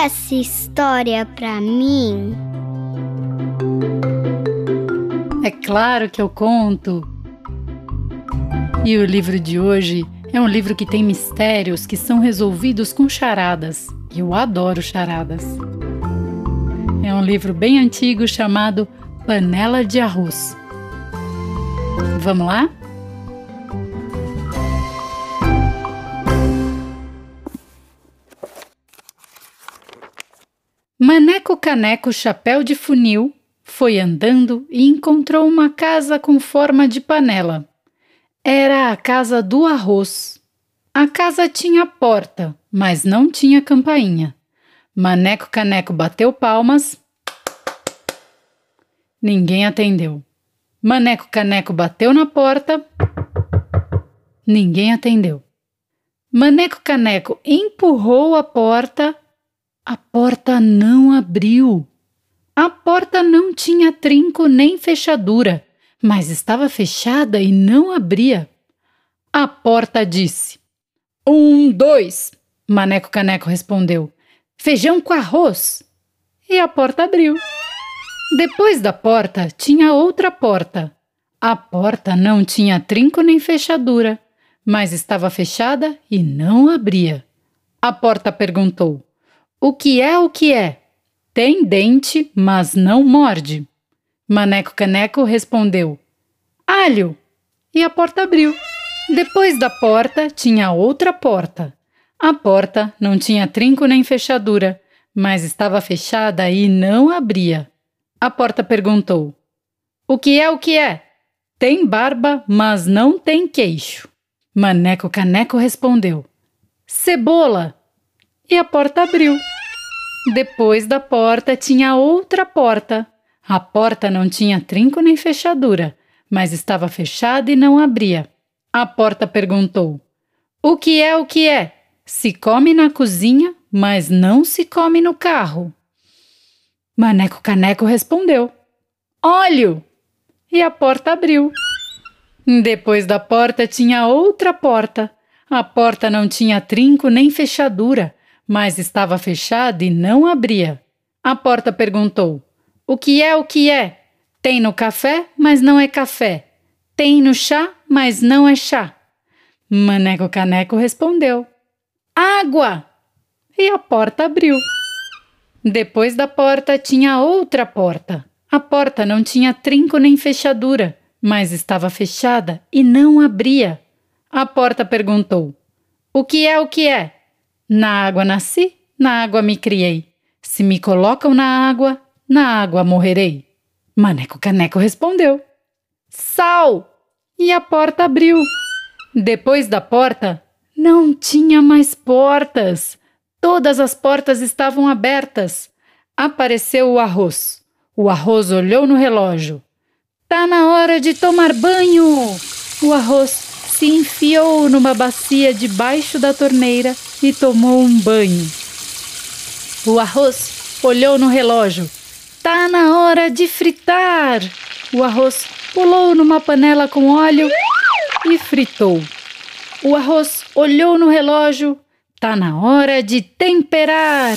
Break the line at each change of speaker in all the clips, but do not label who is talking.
essa história pra mim?
É claro que eu conto. E o livro de hoje é um livro que tem mistérios que são resolvidos com charadas. Eu adoro charadas. É um livro bem antigo chamado Panela de Arroz. Vamos lá? Maneco Caneco Chapéu de Funil foi andando e encontrou uma casa com forma de panela. Era a casa do arroz. A casa tinha porta, mas não tinha campainha. Maneco Caneco bateu palmas. Ninguém atendeu. Maneco Caneco bateu na porta. Ninguém atendeu. Maneco Caneco empurrou a porta a porta não abriu. A porta não tinha trinco nem fechadura, mas estava fechada e não abria. A porta disse: Um, dois. Maneco Caneco respondeu: Feijão com arroz. E a porta abriu. Depois da porta tinha outra porta. A porta não tinha trinco nem fechadura, mas estava fechada e não abria. A porta perguntou: o que é o que é? Tem dente, mas não morde. Maneco Caneco respondeu: Alho! E a porta abriu. Depois da porta tinha outra porta. A porta não tinha trinco nem fechadura, mas estava fechada e não abria. A porta perguntou: O que é o que é? Tem barba, mas não tem queixo. Maneco Caneco respondeu: Cebola! E a porta abriu. Depois da porta tinha outra porta. A porta não tinha trinco nem fechadura, mas estava fechada e não abria. A porta perguntou: O que é o que é? Se come na cozinha, mas não se come no carro. Maneco Caneco respondeu: Óleo! E a porta abriu. Depois da porta tinha outra porta. A porta não tinha trinco nem fechadura, mas estava fechada e não abria. A porta perguntou: O que é o que é? Tem no café, mas não é café. Tem no chá, mas não é chá. Maneco Caneco respondeu: Água! E a porta abriu. Depois da porta tinha outra porta. A porta não tinha trinco nem fechadura, mas estava fechada e não abria. A porta perguntou: O que é o que é? Na água nasci, na água me criei. Se me colocam na água, na água morrerei. Maneco Caneco respondeu: Sal! E a porta abriu. Depois da porta, não tinha mais portas. Todas as portas estavam abertas. Apareceu o arroz. O arroz olhou no relógio. Tá na hora de tomar banho! O arroz se enfiou numa bacia debaixo da torneira e tomou um banho. O arroz olhou no relógio. Tá na hora de fritar! O arroz pulou numa panela com óleo e fritou. O arroz olhou no relógio. Tá na hora de temperar!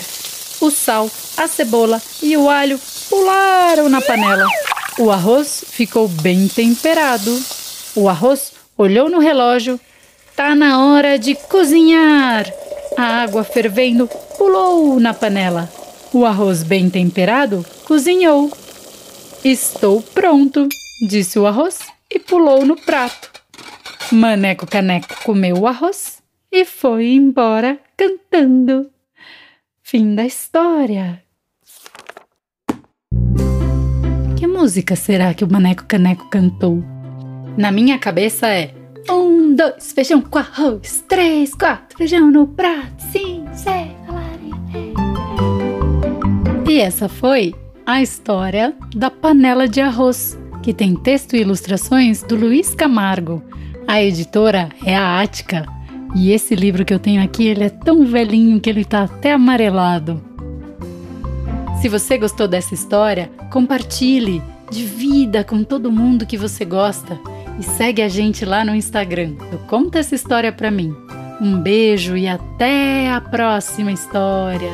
O sal, a cebola e o alho pularam na panela. O arroz ficou bem temperado. O arroz olhou no relógio. Tá na hora de cozinhar. A água fervendo pulou na panela. O arroz bem temperado cozinhou. Estou pronto, disse o arroz e pulou no prato. Maneco Caneco comeu o arroz e foi embora cantando. Fim da história. Que música será que o Maneco Caneco cantou? Na minha cabeça é um, dois, feijão com arroz, três, quatro, feijão no prato, cinco, seis, E essa foi a história da panela de arroz, que tem texto e ilustrações do Luiz Camargo. A editora é a Ática. E esse livro que eu tenho aqui, ele é tão velhinho que ele está até amarelado. Se você gostou dessa história, compartilhe, divida com todo mundo que você gosta e segue a gente lá no Instagram. Eu conta essa história para mim. Um beijo e até a próxima história.